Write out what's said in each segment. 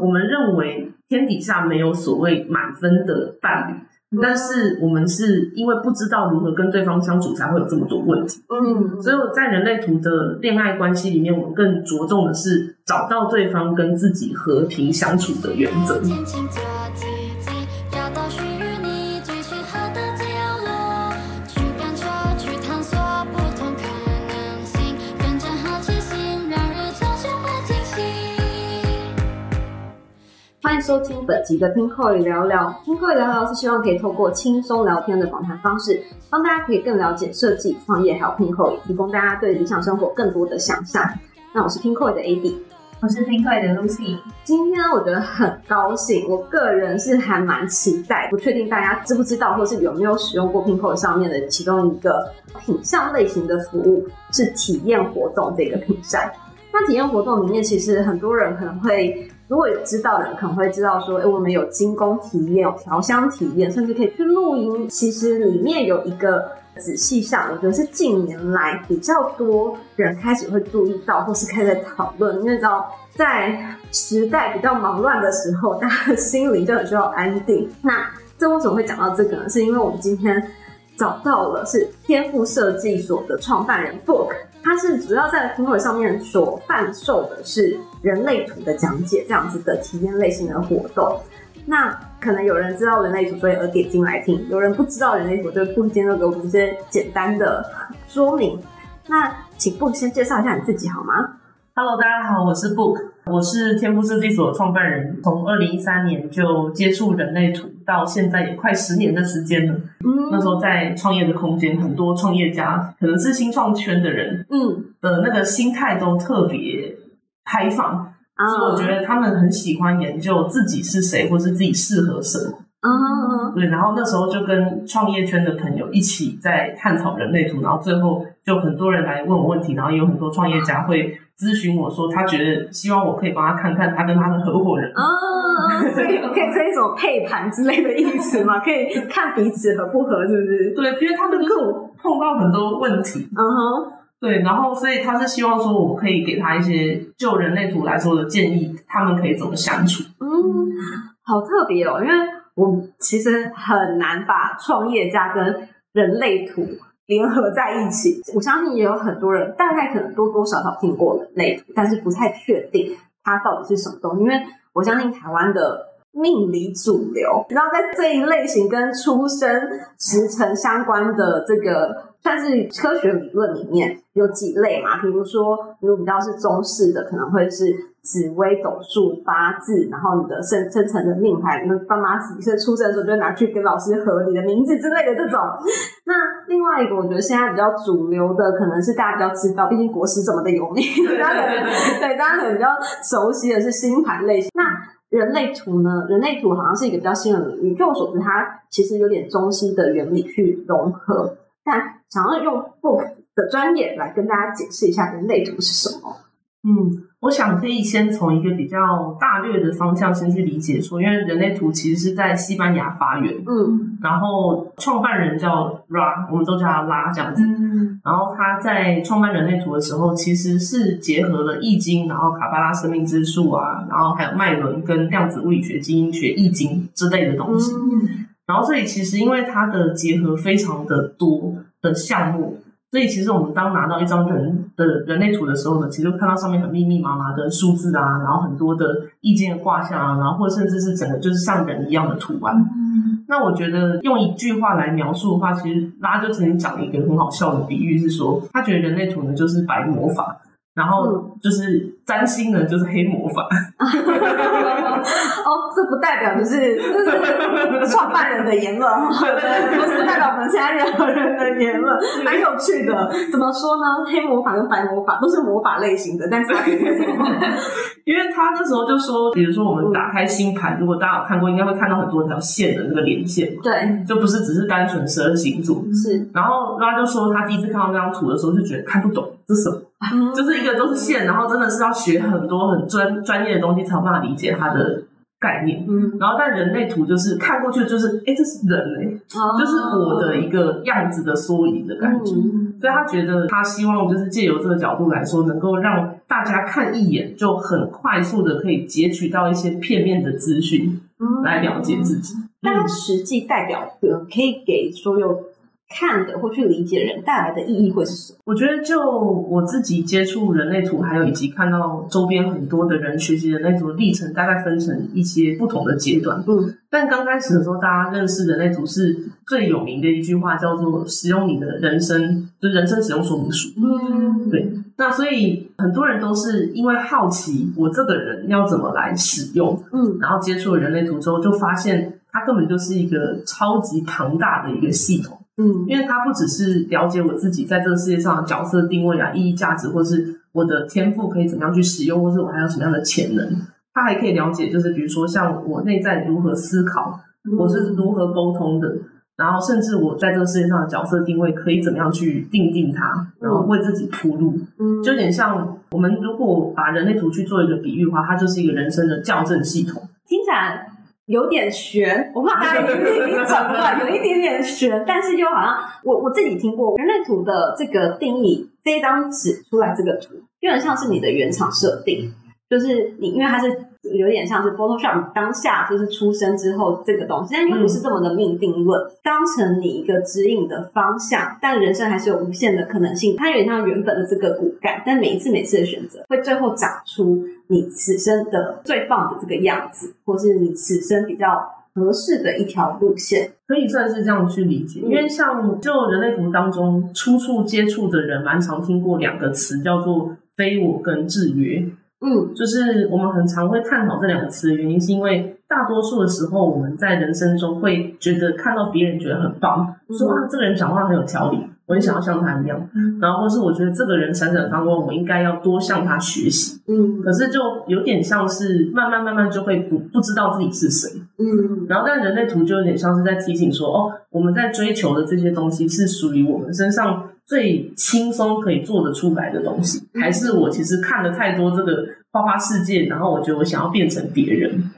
我们认为天底下没有所谓满分的伴侣，但是我们是因为不知道如何跟对方相处，才会有这么多问题。嗯，所以我在人类图的恋爱关系里面，我们更着重的是找到对方跟自己和平相处的原则。收听本集的听口语聊聊。听口语聊聊是希望可以透过轻松聊天的访谈方式，帮大家可以更了解设计、创业还有听口语，提供大家对理想生活更多的想象。那我是听口语的 AD。我是 p i n k 的 Lucy，今天我觉得很高兴，我个人是还蛮期待，不确定大家知不知道，或是有没有使用过 Pinko 上面的其中一个品相类型的服务是体验活动这个品项。那体验活动里面，其实很多人可能会，如果有知道的人可能会知道说，哎，我们有精工体验，有调香体验，甚至可以去露营。其实里面有一个仔细上，我觉得是近年来比较多人开始会注意到，或是开始讨论，因为知道在时代比较忙乱的时候，大家的心灵就很需要安定。那这为什么会讲到这个呢？是因为我们今天找到了是天赋设计所的创办人 Book，它是主要在评委上面所贩售的是人类图的讲解这样子的体验类型的活动。那可能有人知道人类图，所以而点进来听；有人不知道人类图，就不今天就给我们一些简单的说明。那请布先介绍一下你自己好吗？Hello，大家好，我是布我是天赋设计所的创办人，从二零一三年就接触人类图，到现在也快十年的时间了。嗯那时候在创业的空间，很多创业家可能是新创圈的人嗯的那个心态都特别开放，啊所以我觉得他们很喜欢研究自己是谁，或是自己适合什么。嗯对，然后那时候就跟创业圈的朋友一起在探讨人类图，然后最后就很多人来问我问题，然后也有很多创业家会咨询我说，他觉得希望我可以帮他看看他跟他的合伙人。啊，所以 可以这一种配盘之类的意思嘛？可以看彼此合不合，是不是？对，因为他们就是碰到很多问题，嗯哼，对，然后所以他是希望说，我可以给他一些就人类图来说的建议，他们可以怎么相处。嗯，好特别哦，因为我其实很难把创业家跟人类图联合在一起。我相信也有很多人大概可能多多少少听过人类，但是不太确定它到底是什么东西。因为我相信台湾的命理主流，然后在这一类型跟出生时辰相关的这个算是科学理论里面有几类嘛，比如说，如果比较是中式的，可能会是紫微斗数、八字，然后你的生生辰的命盘，你的爸妈几岁出生的时候就拿去跟老师合你的名字之类的这种。那另外一个，我觉得现在比较主流的，可能是大家比较知道，毕竟国师这么的有名，大家可能对大家可能比较熟悉的是星盘类型。那人类图呢？人类图好像是一个比较新的领域，据我所知，它其实有点中西的原理去融合。但想要用 book 的专业来跟大家解释一下人类图是什么。嗯，我想可以先从一个比较大略的方向先去理解说，因为人类图其实是在西班牙发源，嗯然后创办人叫 Ra，我们都叫他拉这样子。嗯然后他在创办人类图的时候，其实是结合了易经，然后卡巴拉生命之树啊，然后还有脉轮跟量子物理学、基因学、易经之类的东西。嗯然后这里其实因为它的结合非常的多的项目，所以其实我们当拿到一张人的人类图的时候呢，其实看到上面很密密麻麻的数字啊，然后很多的意见的卦象啊，然后或者甚至是整个就是像人一样的图案。那我觉得用一句话来描述的话，其实拉就曾经讲了一个很好笑的比喻，是说他觉得人类图呢就是白魔法，然后就是占星呢就是黑魔法。哦，这不代表就是这是创办人的言论，不是代表我们现在任何人的言论，蛮有趣的。怎么说呢？黑魔法跟白魔法都是魔法类型的，但是？因为他那时候就说，比如说我们打开星盘，如果大家有看过，应该会看到很多条线的那个连线嘛，对，就不是只是单纯十二星座。是，然后他就说，他第一次看到那张图的时候，就觉得看不懂这什么，嗯 就是一个都是线，然后真的是要学很多很专专业的东西才有办法理解它的概念。嗯，然后但人类图就是看过去就是，哎，这是人哎、就是我的一个样子的缩影的感觉。嗯所以他觉得他希望就是借由这个角度来说，能够让大家看一眼就很快速的可以截取到一些片面的资讯嗯来了解自己。但它实际代表的可以给所有看的或去理解人带来的意义会是什么？我觉得就我自己接触人类图，还有以及看到周边很多的人学习人类图的历程，大概分成一些不同的阶段。嗯但刚开始的时候，大家认识人类图是最有名的一句话，叫做“使用你的人生”，就是人生使用说明书。嗯，对，那所以很多人都是因为好奇我这个人要怎么来使用，嗯然后接触了人类图之后，就发现它根本就是一个超级庞大的一个系统。嗯因为它不只是了解我自己在这个世界上的角色定位啊、意义、价值，或是我的天赋可以怎么样去使用，或是我还有什么样的潜能。它还可以了解，就是比如说像我内在如何思考，我是如何沟通的，然后甚至我在这个世界上的角色定位可以怎么样去定定它，然后为自己铺路。嗯就有点像我们如果把人类图去做一个比喻的话，它就是一个人生的校正系统。听起来有点悬，我怕大家已经已经转不来，有一点点悬，但是又好像我我自己听过人类图的这个定义，这一张纸出来这个图，有点像是你的原厂设定，就是你因为它是有点像是 Photoshop 当下就是出生之后这个东西，但又不是这么的命定论，当成你一个指引的方向，但人生还是有无限的可能性，它有点像原本的这个骨干，但每一次每次的选择会最后长出你此生的最棒的这个样子，或是你此生比较合适的一条路线。可以算是这样去理解，因为像就人类图当中初处接触的人，蛮常听过两个词，叫做非我跟制约。嗯。就是我们很常会探讨这两个词原因，是因为大多数的时候，我们在人生中会觉得看到别人觉得很棒，说啊这个人讲话很有条理，我很想要像他一样，然后或是我觉得这个人闪闪发光，我应该要多向他学习。嗯。可是就有点像是慢慢慢慢就会不不知道自己是谁，嗯。然后但人类图就有点像是在提醒说，哦，我们在追求的这些东西是属于我们身上最轻松可以做得出来的东西，还是我其实看了太多这个花花世界，然后我觉得我想要变成别人。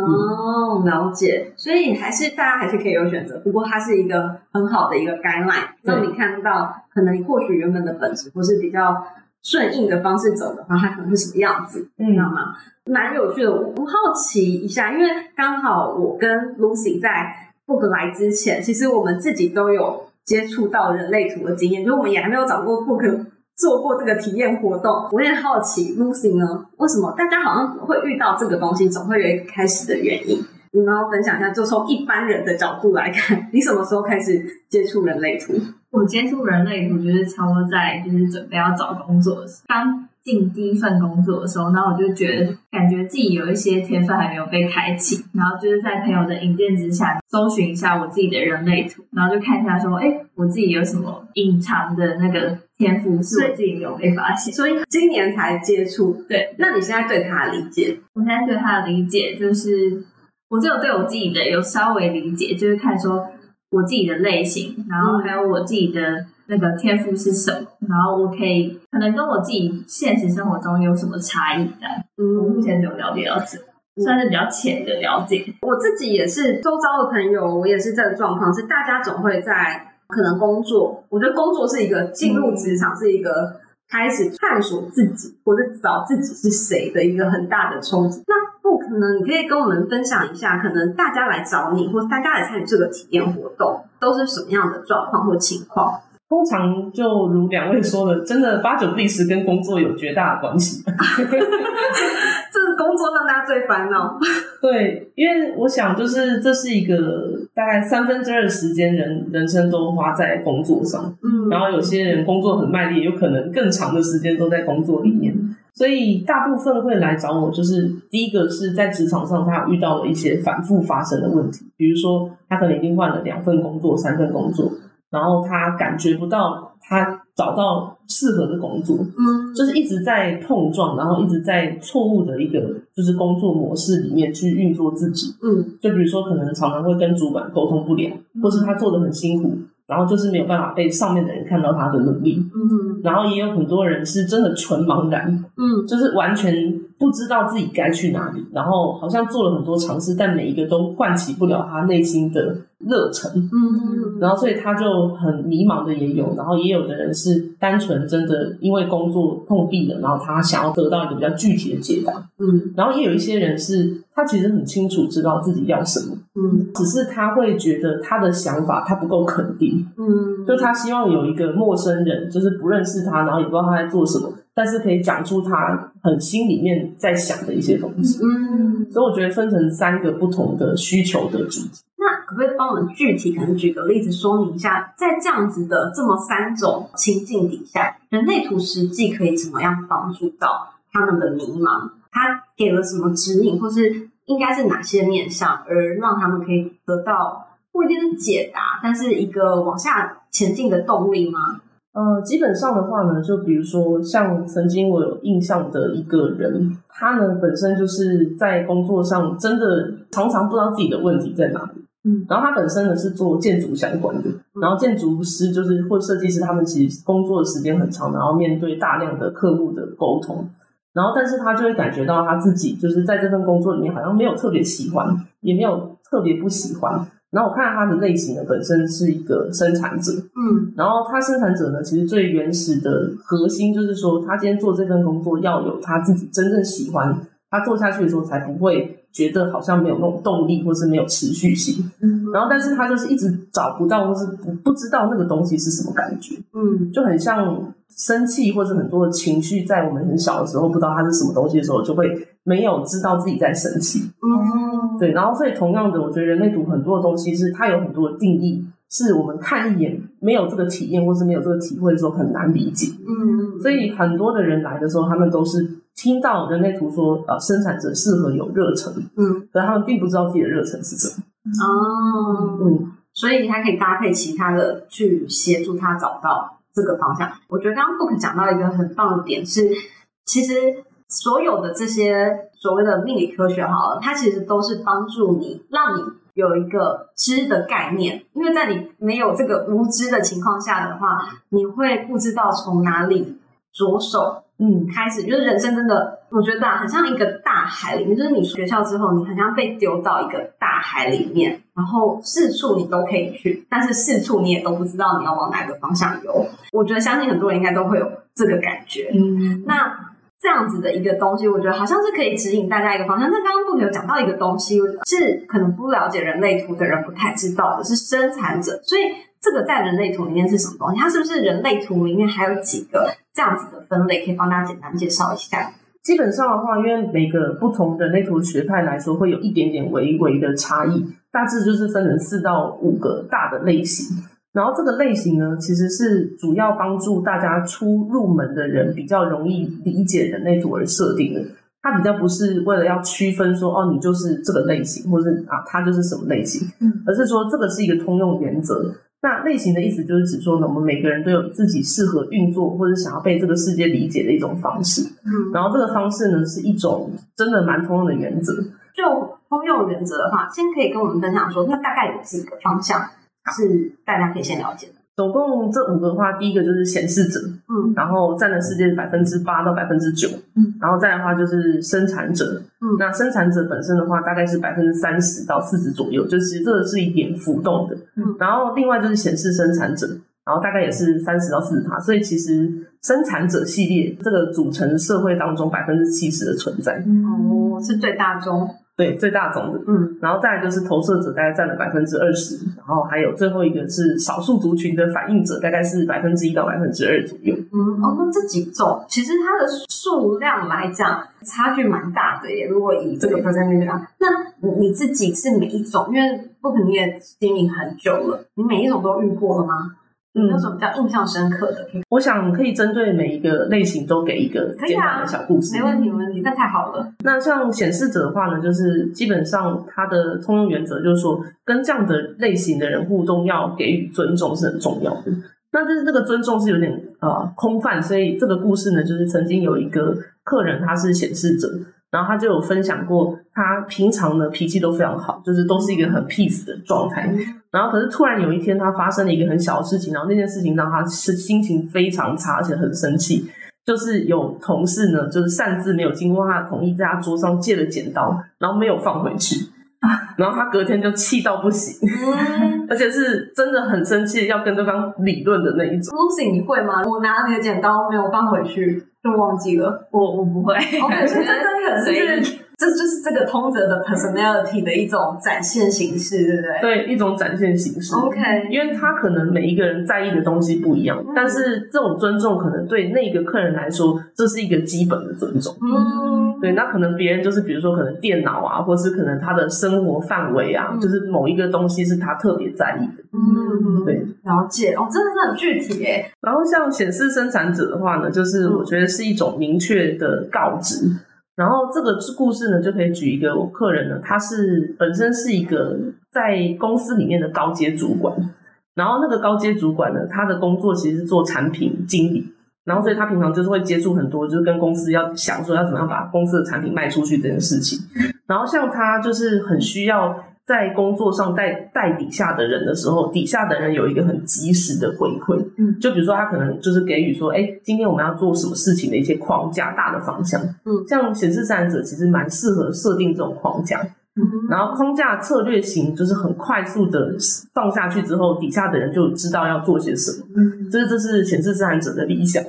哦，了解，所以还是大家还是可以有选择，不过它是一个很好的一个 guideline，让你看到可能你或许原本的本质，或是比较顺应的方式走的话，它可能是什么样子。嗯知道吗？蛮有趣的。我我好奇一下，因为刚好我跟 Lucy 在 book 来之前，其实我们自己都有接触到人类图的经验，就是我们也还没有找过 book 做过这个体验活动。我也好奇，Lucy 呢，为什么大家好像会遇到这个东西，总会有一个开始的原因？你们要分享一下，就从一般人的角度来看，你什么时候开始接触人类图？我接触人类图就是差不多在就是准备要找工作的时候，刚进第一份工作的时候，然后我就觉得感觉自己有一些天分还没有被开启，然后就是在朋友的引荐之下，搜寻一下我自己的人类图，然后就看一下说，哎，我自己有什么隐藏的那个天赋是我自己没有被发现。所以今年才接触，对，那你现在对他的理解？我现在对他的理解就是，我只有对我自己的有稍微理解，就是看说我自己的类型，然后还有我自己的那个天赋是什么，然后我可以可能跟我自己现实生活中有什么差异的？嗯。我目，前只有了解到这，算是比较浅的了解。我自己也是周遭的朋友，我也是这个状况，是大家总会在可能工作，我觉得工作是一个进入职场是一个开始探索自己或者找自己是谁的一个很大的冲击。那不可能，你可以跟我们分享一下，可能大家来找你，或大家来参与这个体验活动，都是什么样的状况或情况？通常就如两位说的，真的八九不离十跟工作有绝大的关系。这个工作让大家最烦恼。对，因为我想，就是这是一个大概三分之二的时间人人生都花在工作上，嗯然后有些人工作很卖力，有可能更长的时间都在工作里面。所以大部分会来找我，就是第一个是在职场上他有遇到了一些反复发生的问题，比如说他可能已经换了两份工作、三份工作，然后他感觉不到他找到适合的工作，嗯就是一直在碰撞，然后一直在错误的一个就是工作模式里面去运作自己。嗯就比如说，可能常常会跟主管沟通不良，或是他做的很辛苦，然后就是没有办法被上面的人看到他的努力。嗯然后也有很多人是真的纯茫然，嗯就是完全不知道自己该去哪里，然后好像做了很多尝试，但每一个都唤起不了他内心的热忱。嗯然后所以他就很迷茫的也有，然后也有的人是单纯真的因为工作碰壁了，然后他想要得到一个比较具体的解答。嗯。然后也有一些人是他其实很清楚知道自己要什么，嗯。只是他会觉得他的想法他不够肯定，嗯，就他希望有一个陌生人，就是不认识他，然后也不知道他在做什么，但是可以讲出他很心里面在想的一些东西。嗯，所以我觉得分成三个不同的需求的主题。那可不可以帮我们具体可能举个例子说明一下，在这样子的这么三种情境底下，人类图实际可以怎么样帮助到他们的迷茫？他给了什么指引，或是应该是哪些面向，而让他们可以得到不一定是解答，但是一个往下前进的动力吗？呃，基本上的话呢，就比如说像曾经我有印象的一个人，他呢本身就是在工作上真的常常不知道自己的问题在哪里。嗯，然后他本身呢是做建筑相关的，然后建筑师就是或设计师，他们其实工作的时间很长，然后面对大量的客户的沟通，然后但是他就会感觉到他自己就是在这份工作里面好像没有特别喜欢，也没有特别不喜欢。然后我看到他的类型呢，本身是一个生产者，嗯。然后他生产者呢，其实最原始的核心就是说，他今天做这份工作要有他自己真正喜欢，他做下去的时候才不会觉得好像没有那种动力，或是没有持续性。嗯。然后，但是他就是一直找不到，或是不不知道那个东西是什么感觉，嗯。就很像生气或者很多的情绪，在我们很小的时候不知道它是什么东西的时候，就会没有知道自己在生气。嗯，对，然后所以同样的，我觉得人类图很多的东西是它有很多的定义，是我们看一眼没有这个体验或是没有这个体会的时候很难理解。嗯，所以很多的人来的时候，他们都是听到人类图说，呃，生产者适合有热忱，嗯可他们并不知道自己的热忱是什么。哦，嗯，所以它可以搭配其他的去协助他找到这个方向。我觉得刚刚 Book 讲到一个很棒的点是，其实所有的这些所谓的命理科学好了，它其实都是帮助你，让你有一个知的概念。因为在你没有这个无知的情况下的话，你会不知道从哪里着手。嗯，开始就是人生真的，我觉得啊，很像一个大海里面，就是你学校之后，你很像被丢到一个大海里面，然后四处你都可以去，但是四处你也都不知道你要往哪个方向游。我觉得相信很多人应该都会有这个感觉。嗯，那这样子的一个东西，我觉得好像是可以指引大家一个方向。那刚刚不有讲到一个东西，是可能不了解人类图的人不太知道的，是生产者。所以这个在人类图里面是什么东西？它是不是人类图里面还有几个这样子的分类？可以帮大家简单介绍一下。基本上的话，因为每个不同的类图学派来说，会有一点点微微的差异，大致就是分成四到五个大的类型。然后这个类型呢，其实是主要帮助大家初入门的人比较容易理解人类图而设定的。它比较不是为了要区分说哦，你就是这个类型，或是啊，它就是什么类型，嗯，而是说这个是一个通用原则。那类型的意思就是指说呢，我们每个人都有自己适合运作或者想要被这个世界理解的一种方式。嗯，然后这个方式呢，是一种真的蛮通用的原则。就通用原则的话，先可以跟我们分享说，那大概有几个方向是大家可以先了解的。总共这五个的话，第一个就是显示者，嗯。然后占了世界百分之八到百分之九，嗯，然后再的话就是生产者，嗯。那生产者本身的话大概是百分之三十到四十左右，就是这个是一点浮动的，嗯，然后另外就是显示生产者，然后大概也是三十到四十趴，所以其实生产者系列这个组成社会当中百分之七十的存在，哦，是最大宗。对，最大宗的，嗯然后再来就是投射者，大概占了百分之二十，然后还有最后一个是少数族群的反应者，大概是百分之一到百分之二左右。嗯，哦，那这几种其实它的数量来讲差距蛮大的耶。如果以这个 percentage 啊，那你你自己是每一种，因为不可能你也经营很久了，你每一种都遇过了吗？嗯有什么比较印象深刻的？我想可以针对每一个类型都给一个简短的小故事。没问题，没问题，那太好了。那像显示者的话呢，就是基本上它的通用原则就是说，跟这样的类型的人互动要给予尊重是很重要的。那但是这个尊重是有点呃空泛，所以这个故事呢，就是曾经有一个客人他是显示者，然后他就有分享过，他平常的脾气都非常好，就是都是一个很 peace 的状态。然后可是突然有一天，他发生了一个很小的事情，然后那件事情让他是心情非常差，而且很生气。就是有同事呢，就是擅自没有经过他的同意，在他桌上借了剪刀，然后没有放回去，然后他隔天就气到不行，嗯 而且是真的很生气，要跟对方理论的那一种。，Lucy 你会吗？我拿那个剪刀没有放回去，就忘记了。我我不会我感觉真的很随意是 这就是这个通则的 personality 的一种展现形式，对不对对一种展现形式。？OK，因为他可能每一个人在意的东西不一样，但是这种尊重可能对那个客人来说，这是一个基本的尊重。嗯，对，那可能别人就是比如说可能电脑啊，或是可能他的生活范围啊，嗯就是某一个东西是他特别在意的。嗯，对，了解哦，真的是很具体诶。然后像显示生产者的话呢，就是嗯我觉得是一种明确的告知。然后这个故事呢，就可以举一个我客人呢，他是本身是一个在公司里面的高阶主管，然后那个高阶主管呢，他的工作其实是做产品经理，然后所以他平常就是会接触很多，就是跟公司要想说要怎么样把公司的产品卖出去这件事情。然后像他就是很需要在工作上带带底下的人的时候，底下的人有一个很及时的回馈，嗯。就比如说他可能就是给予说，哎，今天我们要做什么事情的一些框架、大的方向，嗯。像显示生产者其实蛮适合设定这种框架，嗯然后框架策略型就是很快速的放下去之后，底下的人就知道要做些什么，嗯，这这是显示生产者的理想。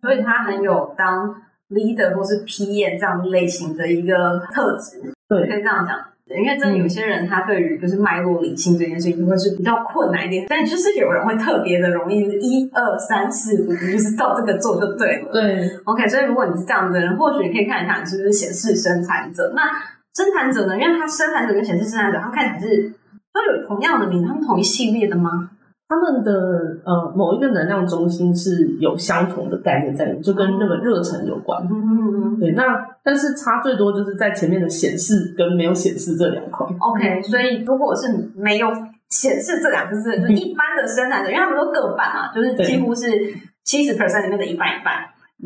所以他很有当 leader 或是 PM 这样类型的一个特质，对。可，以这样讲。因为真的有些人，他对于就是脉络理性这件事情会是比较困难一点，但就是有人会特别的容易，一二三四五，你就是照这个做就对了。对，OK，所以如果你是这样的人，或许你可以看一下你是不是显示生产者。那生产者呢？因为他生产者跟显示生产者，他们看起来是都有同样的名字，他们同一系列的吗？他们的呃某一个能量中心是有相同的概念在里面，就跟那个热忱有关。嗯嗯嗯对，那但是差最多就是在前面的显示跟没有显示这两块。，OK，所以如果是没有显示这两个字，就是一般的生产者，因为他们都各半嘛，就是几乎是七十 percent 里面的一半一半。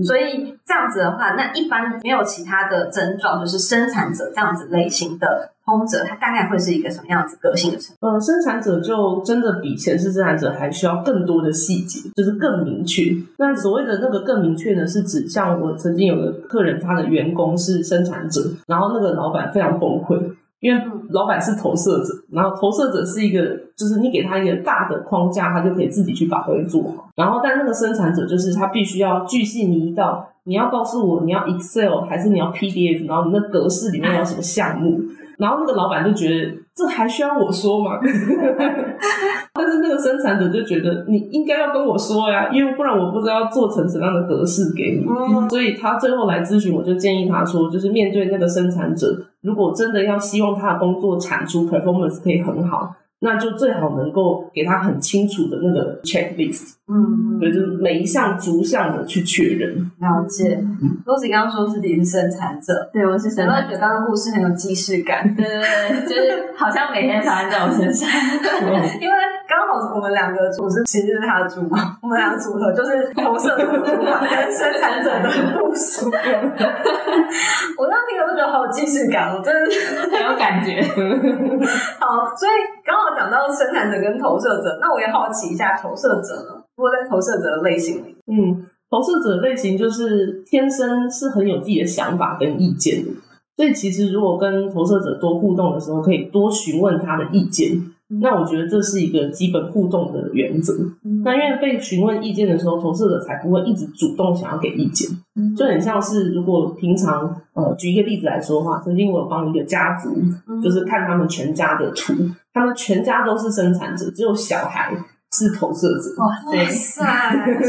所以这样子的话，那一般没有其他的症状，就是生产者这样子类型的通者，他大概会是一个什么样子个性的成呃，生产者就真的比前世生产者还需要更多的细节，就是更明确。那所谓的那个更明确呢，是指像我曾经有个客人，他的员工是生产者，然后那个老板非常崩溃，因为老板是投射者，然后投射者是一个，就是你给他一个大的框架，他就可以自己去把东西做好。然后但那个生产者就是他必须要巨细靡遗到，你要告诉我你要 Excel 还是你要 PDF，然后你那格式里面有什么项目。然后那个老板就觉得这还需要我说吗？但是那个生产者就觉得你应该要跟我说呀，因为不然我不知道做成怎样的格式给你。嗯所以他最后来咨询，我就建议他说，就是面对那个生产者，如果真的要希望他的工作产出 performance 可以很好，那就最好能够给他很清楚的那个 checklist，嗯对，就是每一项逐项的去确认。了解。Lucy 刚刚说自己是生产者，对，我是生产者。觉得刚刚故事很有既视感？对对对，就是好像每天发生在我身上。因为刚好我们两个组是其实是他的组嘛，我们两个组合就是投射者的主管跟生产者的部署。我刚刚听了就觉得好有既视感，我真的是很有感觉。好。所以刚好讲到生产者跟投射者，那我也好奇一下投射者呢？如果在投射者的类型里，嗯，投射者类型就是天生是很有自己的想法跟意见的，所以其实如果跟投射者多互动的时候，可以多询问他的意见。那我觉得这是一个基本互动的原则。那因为被询问意见的时候，投射者才不会一直主动想要给意见，就很像是如果平常呃，举一个例子来说的话，曾经我有帮一个家族，就是看他们全家的图，他们全家都是生产者，只有小孩是投射者。哇哇塞，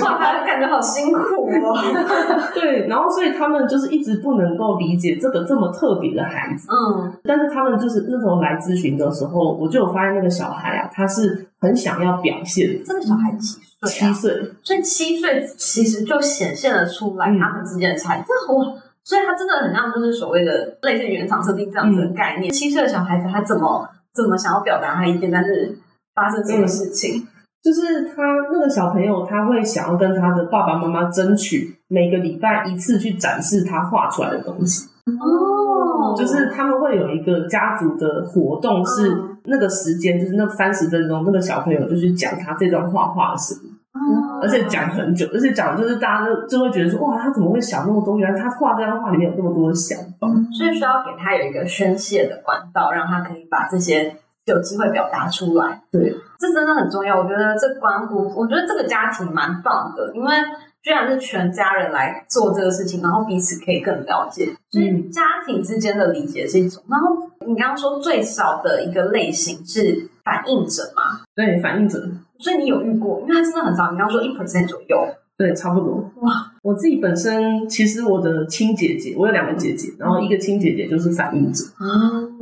哇，感觉好辛苦哦。对，然后所以他们就是一直不能够理解这个这么特别的孩子，嗯但是他们就是那时候来咨询的时候，我就有发现那个小孩啊，他是很想要表现，这个小孩几岁啊？七岁，所以七岁其实就显现了出来嗯他们之间的差异。这哇，所以他真的很像就是所谓的类似原厂设定这样子的概念。七岁的小孩子他怎么怎么想要表达他意见，但是发生这个事情，就是他那个小朋友，他会想要跟他的爸爸妈妈争取每个礼拜一次去展示他画出来的东西，哦就是他们会有一个家族的活动，是嗯那个时间，就是那三十分钟，那个小朋友就去讲他这段画画的事。哦而且讲很久，而且讲就是大家都就会觉得说，哇，他怎么会想那么多？原来他画这张画里面有这么多的想法。所以需要给他有一个宣泄的管道，让他可以把这些有机会表达出来。对，这真的很重要。我觉得这关乎，我觉得这个家庭蛮棒的，因为居然是全家人来做这个事情，然后彼此可以更了解，所以家庭之间的理解是一种。然后你刚刚说最少的一个类型是反应者嘛，对，反应者，所以你有遇过，因为它真的很少。你刚刚说一 percent 左右，对，差不多。哇，我自己本身其实我的亲姐姐，我有两个姐姐，然后一个亲姐姐就是反应者，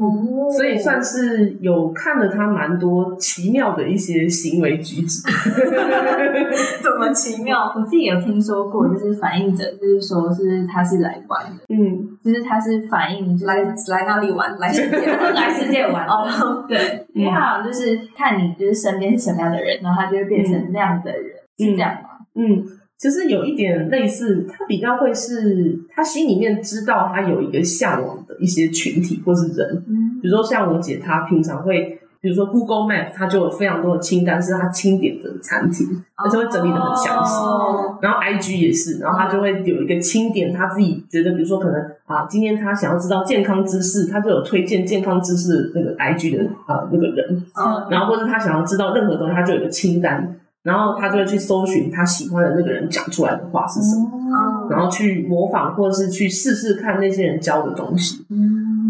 哦所以算是有看了他蛮多奇妙的一些行为举止。怎么奇妙？我自己有听说过，就是反应者，就是说是他是来玩的，嗯，就是他是反应，就是来来那里玩？来世界来世界玩。哦，对，因为他好像就是看你就是身边是什么样的人，然后他就会变成那样的人，是这样吗？嗯，其实有一点类似，他比较会是他心里面知道他有一个向往的一些群体或是人，嗯。比如说像我姐，她平常会，比如说 Google Map，它就有非常多的清单是她清点的餐厅，而且会整理的很详细。哦然后 IG 也是，然后他就会有一个清点，他自己觉得，比如说可能啊，今天他想要知道健康知识，他就有推荐健康知识那个 IG 的啊那个人，嗯然后或者他想要知道任何东西，他就有一个清单，然后他就会去搜寻他喜欢的那个人讲出来的话是什么，哦然后去模仿或者是去试试看那些人教的东西。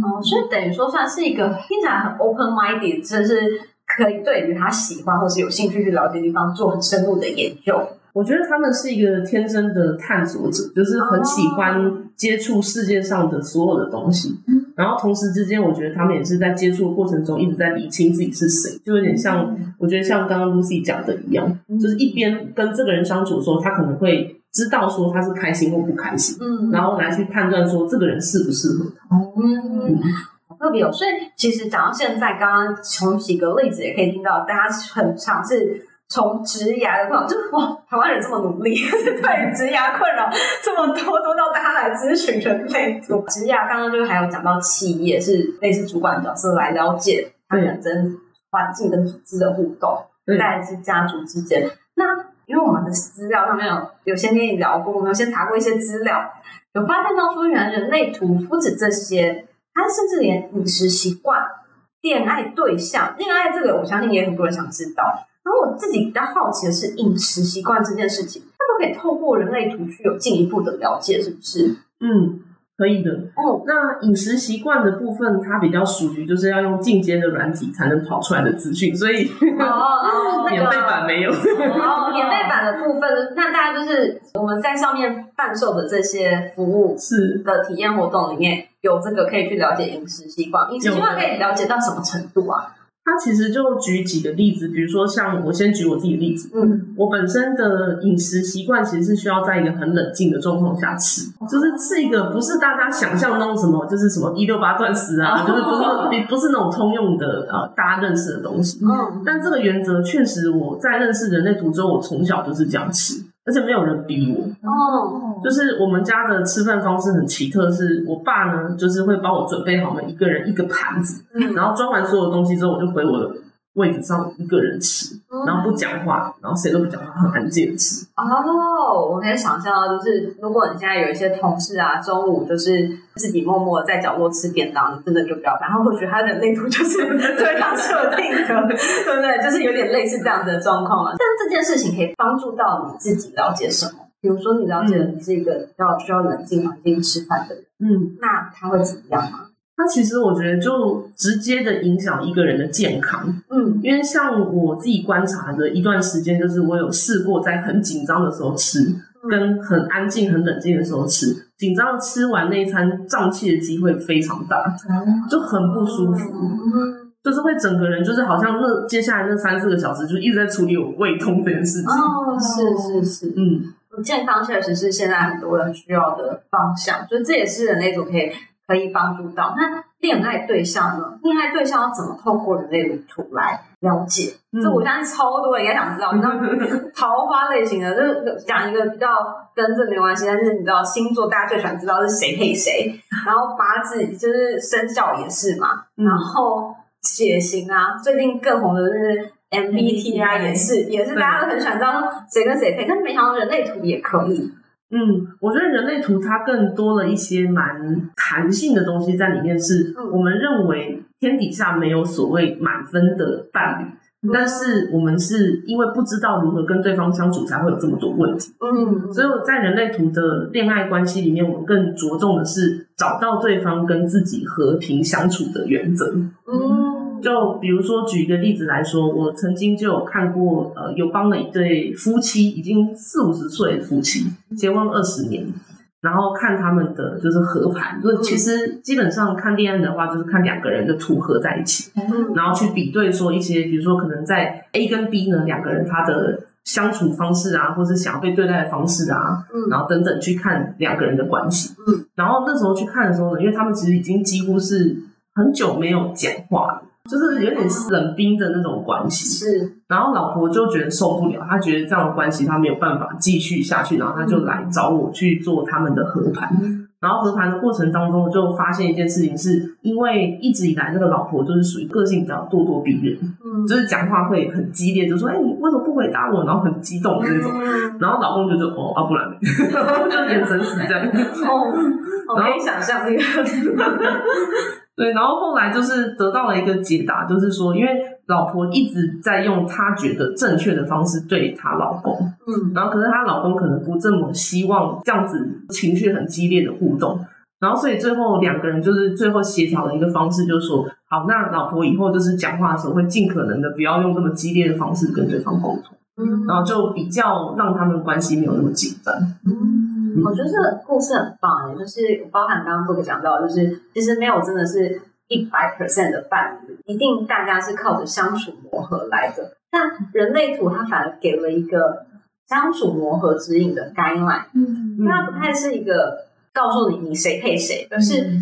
哦，所以等于说算是一个听起来很 open minded，就是可以对于他喜欢或是有兴趣去了解的地方做很深入的研究。我觉得他们是一个天生的探索者，就是很喜欢接触世界上的所有的东西。然后同时之间，我觉得他们也是在接触的过程中一直在理清自己是谁，就有点像，我觉得像刚刚 Lucy 讲的一样，就是一边跟这个人相处的时候，他可能会知道说他是开心或不开心，嗯然后来去判断说这个人适不适合他。嗯，好特别哦。所以其实讲到现在，刚刚从几个例子也可以听到，大家很常是从职涯的困扰，就是哇，台湾人这么努力，对于职涯困扰这么多，都到大家来咨询人类图。职涯刚刚就是还有讲到企业是类似主管角色来了解他可能跟环境跟组织的互动，对再来是家族之间。那因为我们的资料上面有有先跟你聊过，我们有先查过一些资料，有发现到说，原来人类图不止这些，它甚至连饮食习惯、恋爱对象、恋爱这个，我相信也很多人想知道。然后我自己比较好奇的是饮食习惯这件事情，它都可以透过人类图去有进一步的了解，是不是？嗯，可以的。哦，那饮食习惯的部分，它比较属于就是要用进阶的软体才能跑出来的资讯，所以哦 免费个版没有。哦，免费版的部分，那大家就是我们在上面贩售的这些服务是的体验活动里面有这个可以去了解饮食习惯，饮食习惯可以了解到什么程度啊？它其实就举几个例子，比如说像我先举我自己的例子，嗯，我本身的饮食习惯其实是需要在一个很冷静的状况下吃，就是是一个不是大家想象中什么，就是什么一六八断食啊，就是不是 不是那种通用的呃大家认识的东西。嗯但这个原则确实我在认识人类图之后，我从小就是这样吃，而且没有人逼我。哦，就是我们家的吃饭方式很奇特，是我爸呢，就是会帮我准备好我们一个人一个盘子，嗯然后装完所有东西之后，我就回我的位置上一个人吃，然后不讲话，然后谁都不讲话，很安静的吃。哦，我可以想象到，就是如果你现在有一些同事啊，中午就是自己默默在角落吃便当，你真的就不要看。然后或许他的内图就是对他设定的，对不对？就是有点类似这样子的状况了。但这件事情可以帮助到你自己了解什么？比如说，你了解了你是一个比较需要冷静环境吃饭的人，嗯，那他会怎么样吗？它其实我觉得就直接的影响一个人的健康，嗯。因为像我自己观察的一段时间，就是我有试过在很紧张的时候吃，跟很安静、很冷静的时候吃。紧张吃完那一餐，胀气的机会非常大，就很不舒服。嗯就是会整个人就是好像那接下来那三四个小时就一直在处理我胃痛这件事情。哦，是是是，嗯，健康确实是现在很多人需要的方向，所以这也是人类图可以可以帮助到。那恋爱对象呢？恋爱对象要怎么透过人类图来了解？嗯这我相信超多人应该想知道。你知道 桃花类型的，就是讲一个比较跟这没关系，但是你知道星座大家最喜欢知道是谁配谁，然后八字就是生肖也是嘛，嗯然后血型啊，最近更红的就是 MBTI 也是也是大家都很喜欢知道说谁跟谁配，但是没想到人类图也可以。嗯，我觉得人类图它更多了一些蛮弹性的东西在里面，是嗯我们认为天底下没有所谓满分的伴侣。但是我们是因为不知道如何跟对方相处，才会有这么多问题。嗯，所以我在人类图的恋爱关系里面，我们更着重的是找到对方跟自己和平相处的原则。嗯，就比如说举一个例子来说，我曾经就有看过，呃，有帮了一对夫妻，已经四五十岁的夫妻，结婚二十年，然后看他们的就是合盘，就是其实基本上看恋爱的话，就是看两个人的图合在一起，嗯。然后去比对说一些，比如说可能在 A 跟 B 呢两个人他的相处方式啊，或是想要被对待的方式啊，嗯。然后等等去看两个人的关系。嗯，然后那时候去看的时候呢，因为他们其实已经几乎是很久没有讲话了，就是有点冷冰的那种关系。是然后老婆就觉得受不了，她觉得这样的关系她没有办法继续下去，然后她就来找我去做他们的和盘。然后和盘的过程当中，就发现一件事情是，因为一直以来那个老婆就是属于个性比较咄咄逼人，嗯就是讲话会很激烈，就说：“哎，你为什么不回答我？”然后很激动的那种。嗯然后老公就说：“哦，啊不然呢，就眼神死这样。”哦，我可以想象那个，对，然后后来就是得到了一个解答，就是说，因为老婆一直在用她觉得正确的方式对她老公，嗯。然后可是她老公可能不这么希望这样子情绪很激烈的互动，然后所以最后两个人就是最后协调的一个方式，就是说，好，那老婆以后就是讲话的时候会尽可能的不要用这么激烈的方式跟对方沟通，嗯。然后就比较让他们关系没有那么紧张。嗯，我觉得这个故事很棒诶，就是包含刚刚 Book 讲到，就是其实没有真的是一百 percent 的伴侣，一定大家是靠着相处磨合来的。但人类图它反而给了一个相处磨合指引的 guideline，嗯它不太是一个告诉你你谁配谁，而是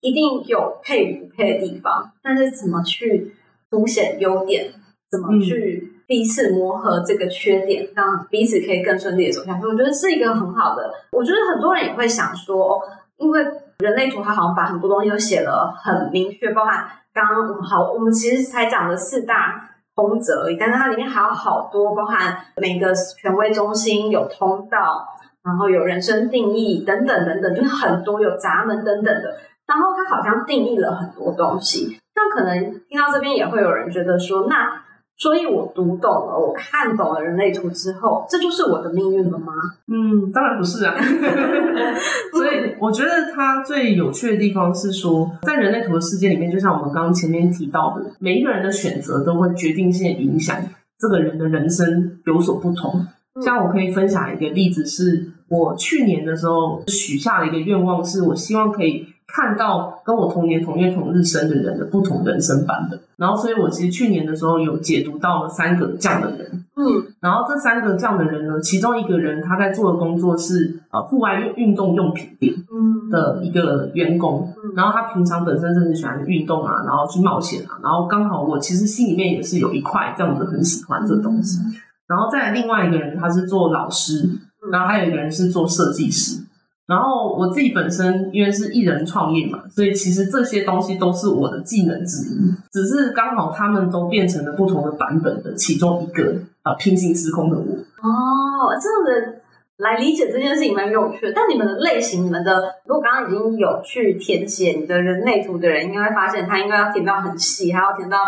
一定有配与不配的地方，但是怎么去凸显优点，怎么去彼此磨合这个缺点，让彼此可以更顺利的走下去，我觉得是一个很好的。我觉得很多人也会想说，因为人类图它好像把很多东西都写了很明确，包含刚刚我们好，我们其实才讲了四大。通则而已，但是它里面还有好多，包含每个权威中心有通道，然后有人生定义等等等等，就是很多有闸门等等的。然后它好像定义了很多东西，那可能听到这边也会有人觉得说，那所以我读懂了，我看懂了人类图之后，这就是我的命运了吗？嗯，当然不是啊。所以我觉得它最有趣的地方是说，在人类图的世界里面，就像我们刚刚前面提到的，每一个人的选择都会决定性影响这个人的人生有所不同。嗯像我可以分享一个例子，是我去年的时候许下了一个愿望，是我希望可以看到跟我同年同月同日生的人的不同人生版本。然后，所以我其实去年的时候有解读到了三个这样的人。嗯然后这三个这样的人呢，其中一个人他在做的工作是呃户外运运动用品店嗯的一个员工嗯，然后他平常本身是很喜欢运动啊，然后去冒险啊，然后刚好我其实心里面也是有一块这样子很喜欢这东西。然后再来另外一个人他是做老师，然后还有一个人是做设计师。然后我自己本身因为是艺人创业嘛，所以其实这些东西都是我的技能之一，只是刚好他们都变成了不同的版本的其中一个呃平行时空的我。哦，这样的来理解这件事情蛮有趣的。但你们的类型，你们的如果刚刚已经有去填写你的人类图的人，应该会发现他应该要填到很细，还要填到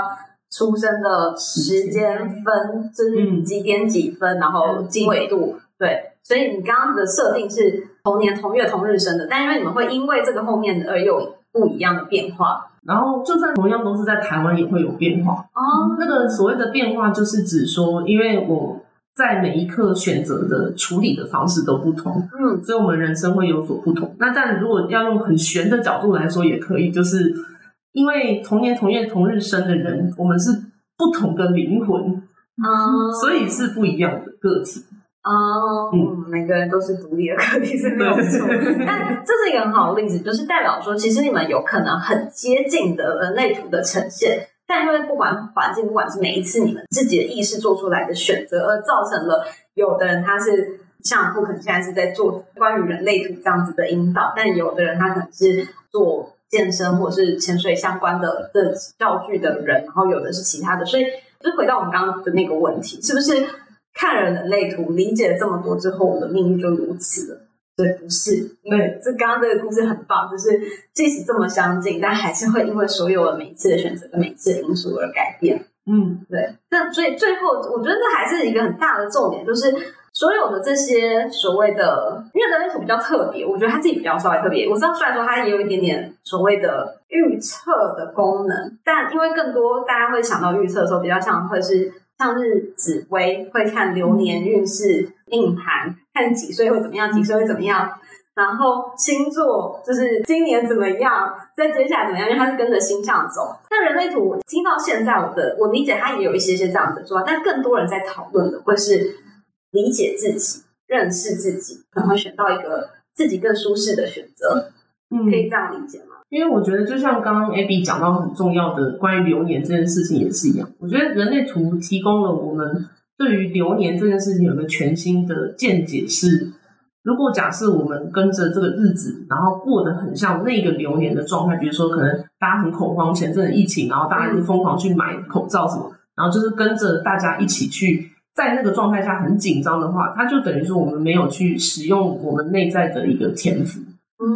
出生的时间分，就是嗯几点几分，然后经纬度。对，所以你刚刚的设定是同年同月同日生的，但因为你们会因为这个后面的而有不一样的变化。然后就算同样都是在台湾，也会有变化。哦，那个所谓的变化，就是指说，因为我在每一刻选择的处理的方式都不同，嗯所以我们人生会有所不同。那但如果要用很玄的角度来说，也可以，就是因为同年同月同日生的人，我们是不同的灵魂，嗯，所以是不一样的个体。哦，嗯，每个人都是独立的个体是没有错，但这是一个很好的例子，就是代表说，其实你们有可能很接近的人类图的呈现，但因为不管环境，不管是每一次你们自己的意识做出来的选择，而造成了有的人他是像不可能现在是在做关于人类图这样子的引导，但有的人他可能是做健身或者是潜水相关的的教具的人，然后有的是其他的，所以就回到我们刚刚的那个问题，是不是看了人类图，理解了这么多之后，我的命运就如此了？对，不是，因为这刚刚这个故事很棒，就是即使这么相近，但还是会因为所有的每一次的选择跟每一次的因素而改变。嗯，对，那所以最后，我觉得这还是一个很大的重点，就是所有的这些所谓的，因为人类图比较特别，我觉得它自己比较稍微特别。我知道虽然说它也有一点点所谓的预测的功能，但因为更多大家会想到预测的时候，比较像会是像是紫薇会看流年运势、命盘，看几岁会怎么样，几岁会怎么样。然后星座就是今年怎么样，再接下来怎么样，因为它是跟着星象走。那人类图我听到现在，我的我理解它也有一些些这样的做法，但更多人在讨论的会是理解自己、认识自己，可能会选到一个自己更舒适的选择，嗯可以这样理解吗？因为我觉得，就像刚刚 Abby 讲到很重要的关于流年这件事情也是一样。我觉得人类图提供了我们对于流年这件事情有个全新的见解是，如果假设我们跟着这个日子，然后过得很像那个流年的状态，比如说可能大家很恐慌，前阵子疫情，然后大家就疯狂去买口罩什么，然后就是跟着大家一起去。在那个状态下很紧张的话，它就等于说我们没有去使用我们内在的一个天赋，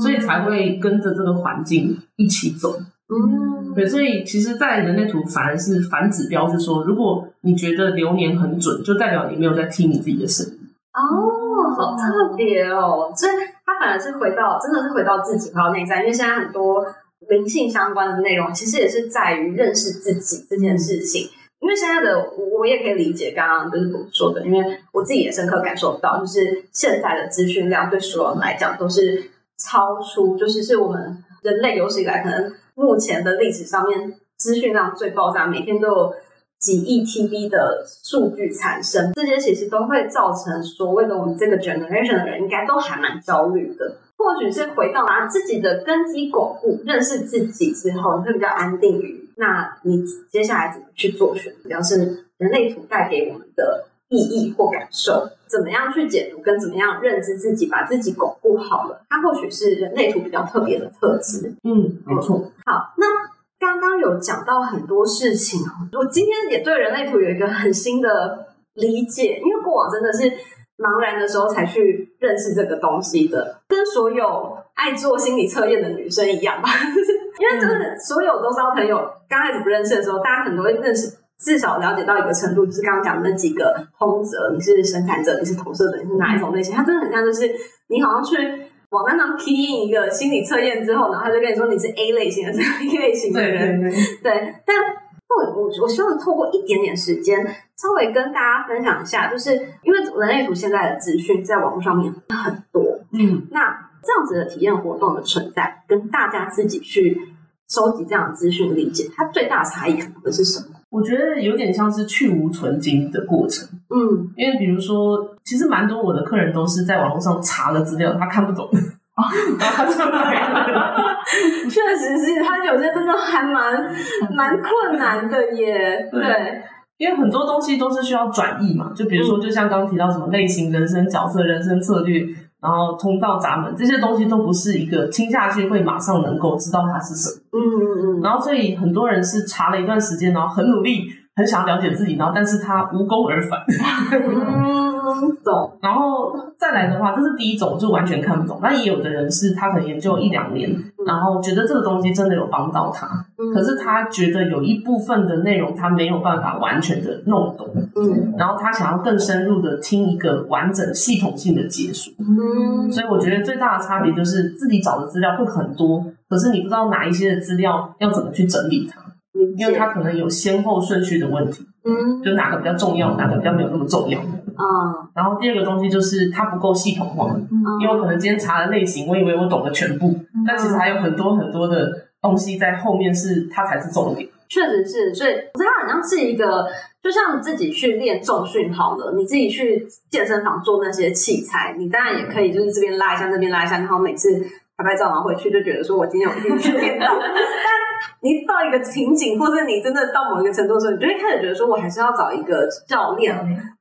所以才会跟着这个环境一起走。嗯，对，所以其实，在人类图反而是反指标，是说，如果你觉得流年很准，就代表你没有在听你自己的声音。哦，好特别哦！所以它反而是回到，真的是回到自己，回到内在。因为现在很多灵性相关的内容，其实也是在于认识自己这件事情。因为现在的我，我也可以理解刚刚就是我说的，因为我自己也深刻感受到，就是现在的资讯量对所有人来讲都是超出，就是是我们人类有史以来可能目前的历史上面资讯量最爆炸，每天都有几亿 TB 的数据产生，这些其实都会造成所谓的我们这个 generation 的人应该都还蛮焦虑的。或许是回到拿自己的根基巩固，认识自己之后，你会比较安定于那你接下来怎么去做选择，比较是人类图带给我们的意义或感受，怎么样去解读，跟怎么样认知自己，把自己巩固好了，它或许是人类图比较特别的特质。嗯，没错。好，那刚刚有讲到很多事情哦，我今天也对人类图有一个很新的理解，因为过往真的是茫然的时候才去认识这个东西的，跟所有爱做心理测验的女生一样吧，因为就是所有周遭朋友刚开始不认识的时候，大家可能都会认识。至少了解到一个程度，就是刚刚讲的那几个通则，你是生产者，你是投射者，你是哪一种类型？它真的很像，就是你好像去网站上 key in 一个心理测验之后，然后他就跟你说你是 A 类型的，是 B 类型的对人。对对，对，但我我我希望透过一点点时间，稍微跟大家分享一下，就是因为人类图现在的资讯在网络上面很多，嗯，那这样子的体验活动的存在，跟大家自己去收集这样的资讯理解，它最大差异可能会是什么？我觉得有点像是去无存精的过程，嗯，因为比如说，其实蛮多我的客人都是在网络上查了资料，他看不懂，然后他就来了。确实是，他有些真的还蛮蛮困难的耶。对。对，因为很多东西都是需要转译嘛，就比如说，就像刚刚提到什么类型、人生角色、人生策略，然后通道闸门这些东西，都不是一个听下去会马上能够知道它是什么。嗯嗯嗯，然后，所以很多人是查了一段时间，然后很努力，很想了解自己，然后但是他无功而返。嗯，懂。然后再来的话，这是第一种，就完全看不懂。那也有的人是他可能研究一两年，然后觉得这个东西真的有帮到他，嗯可是他觉得有一部分的内容他没有办法完全的弄懂，嗯然后他想要更深入的听一个完整系统性的解说。嗯，所以我觉得最大的差别就是自己找的资料会很多，可是你不知道哪一些的资料要怎么去整理它，因为它可能有先后顺序的问题，嗯。就哪个比较重要，哪个比较没有那么重要。啊，然后第二个东西就是它不够系统化，因为我可能今天查的类型，我以为我懂了全部，但其实还有很多很多的东西在后面是它才是重点。确实是，所以我觉得它好像是一个，就像自己去练重训好了，你自己去健身房做那些器材，你当然也可以就是这边拉一下，那边拉一下，然后每次拍拍照，然后回去就觉得说我今天有运训练到。但你到一个情景，或者你真的到某一个程度的时候，你就会开始觉得说我还是要找一个教练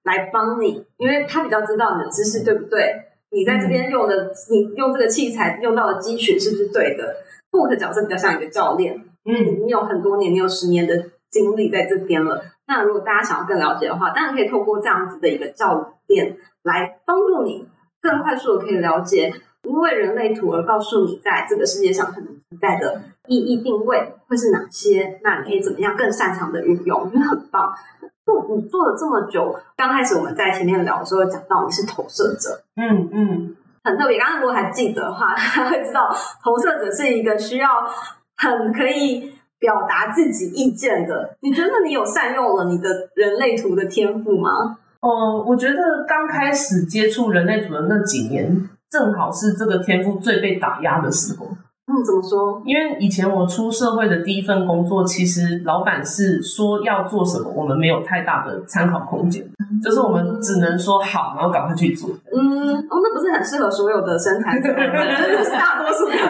来帮你，因为他比较知道你的知识对不对，你在这边用的，你用这个器材用到的肌群是不是对的。book 角色比较像一个教练，因为你有很多年，你有十年的经历在这边了，那如果大家想要更了解的话，当然可以透过这样子的一个教练来帮助你更快速的可以了解，因为人类图而告诉你在这个世界上可能存在的意义定位会是哪些，那你可以怎么样更擅长的运用，我觉得很棒。做你做了这么久，刚开始我们在前面聊的时候讲到你是投射者，嗯嗯，很特别。刚刚如果还记得的话，会知道投射者是一个需要很可以表达自己意见的。你觉得你有善用了你的人类图的天赋吗？哦，我觉得刚开始接触人类图的那几年，正好是这个天赋最被打压的时候。嗯，怎么说？因为以前我出社会的第一份工作，其实老板是说要做什么，我们没有太大的参考空间，就是我们只能说好，然后赶快去做。嗯，哦，那不是很适合所有的生产者，真的是大多数的。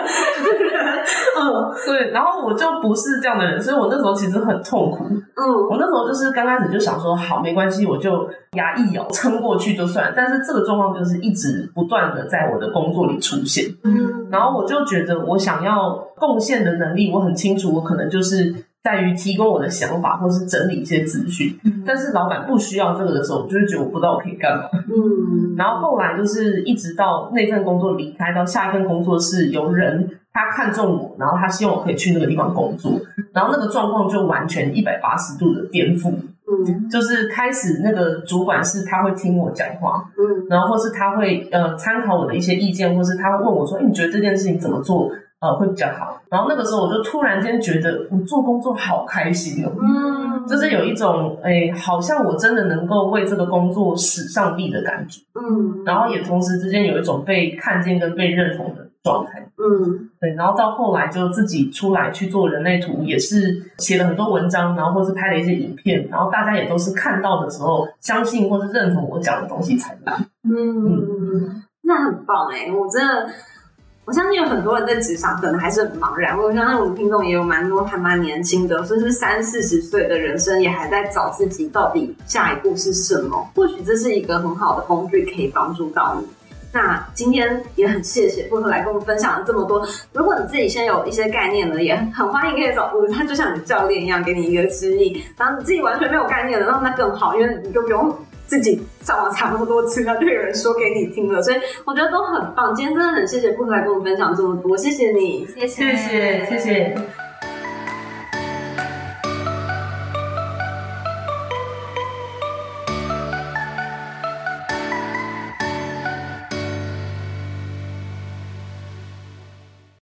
嗯对，然后我就不是这样的人，所以我那时候其实很痛苦。嗯我那时候就是刚开始就想说，好，没关系，我就牙一咬，撑过去就算。但是这个状况就是一直不断的在我的工作里出现。嗯然后我就觉得，我想要贡献的能力，我很清楚，我可能就是在于提供我的想法，或是整理一些资讯。但是老板不需要这个的时候，我就会觉得我不知道我可以干嘛。嗯然后后来就是一直到那份工作离开，到下一份工作是有人他看中我，然后他希望我可以去那个地方工作，然后那个状况就完全一百八十度的颠覆。嗯。就是开始那个主管是他会听我讲话，嗯。然后或是他会呃参考我的一些意见，或是他会问我说：“哎，你觉得这件事情怎么做呃会比较好？”然后那个时候我就突然间觉得我做工作好开心哦，嗯，就是有一种哎，好像我真的能够为这个工作使上力的感觉，嗯。然后也同时之间有一种被看见跟被认同的状态。嗯对，然后到后来就自己出来去做人类图，也是写了很多文章，然后或是拍了一些影片，然后大家也都是看到的时候相信或是认同我讲的东西才来。嗯，那很棒哎！我真的，我相信有很多人在职场可能还是很茫然。我相信我们听众也有蛮多还蛮年轻的，甚至三四十岁的人生也还在找自己到底下一步是什么。或许这是一个很好的工具，可以帮助到你。那今天也很谢谢布克来跟我们分享了这么多。如果你自己先有一些概念了，也很欢迎可以找布克，他就像你的教练一样，给你一个指引。然后你自己完全没有概念的，那那更好，因为你就不用自己上网查那么多资料，就有人说给你听了。所以我觉得都很棒。今天真的很谢谢布克来跟我们分享这么多，谢谢你。谢谢谢谢谢谢。